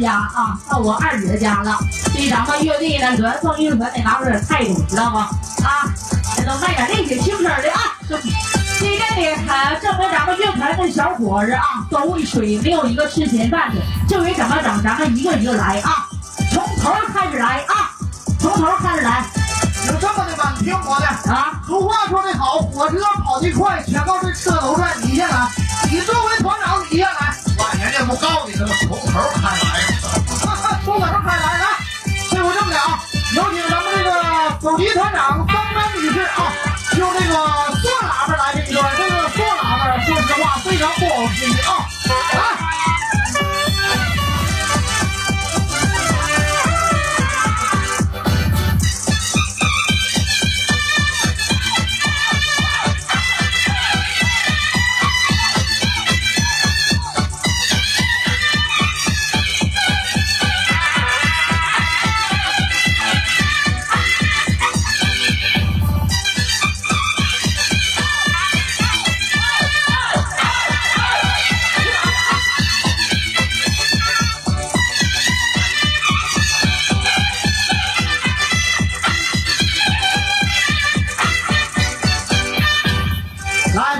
家啊，到我二姐家了。对咱们乐队呢，原创乐团得拿出点态度，知道吗？啊，这都卖点这些轻声的啊。今天呢，还证明咱们乐团的小伙子啊都会吹，没有一个吃闲饭的。这回怎么整，咱们一个一个来啊，从头开始来啊，从头开始来有这么的吧？你听我的。啊。俗话说得好，火车跑得快，全靠这车头转。你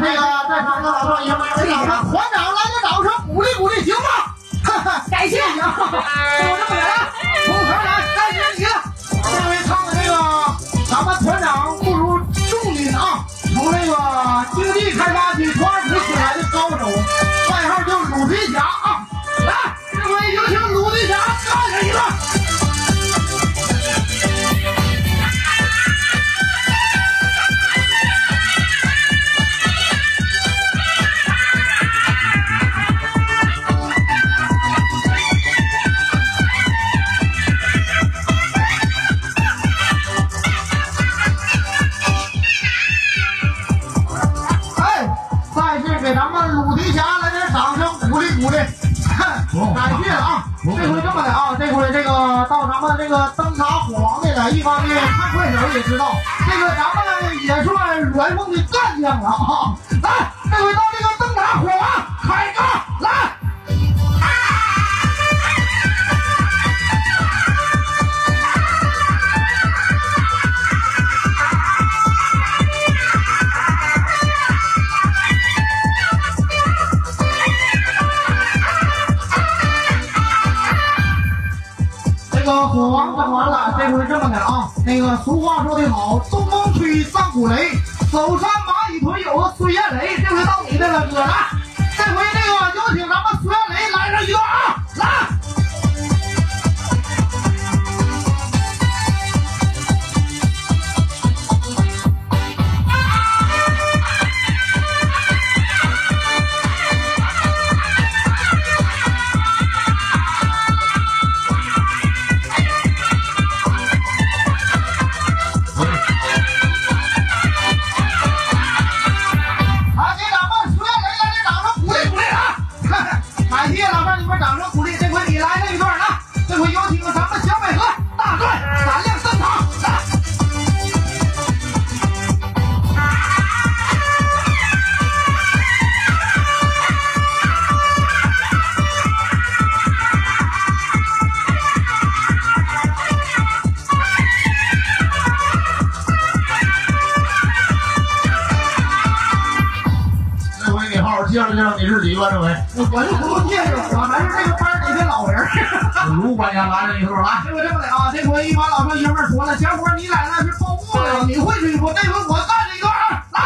那，个在场的老少爷们，这个团长来个掌声鼓励鼓励，行吗？感谢行，就这么的了，从头来，该是你了。这回唱的这个，咱们团长不如众您啊，从这个经济开发区从二府请来的高手，这个到咱们这个灯塔火王的了，一方面看快手也知道，这个咱们也算元梦的干将了啊！来，这回到这个灯塔火王凯哥火王整完了，这回这么的啊，那个俗话说得好，东风吹，上鼓雷，走山蚂蚁屯有个孙艳雷，这回到你这了，哥来，这回那个有请咱们孙我就不用介绍，我们是这个班里的老人。卢管家来了一段来。这回这么的啊，这回一帮老少爷们儿说了，小伙你来了是报不了，你会吹不？这回我干这一段啊，来。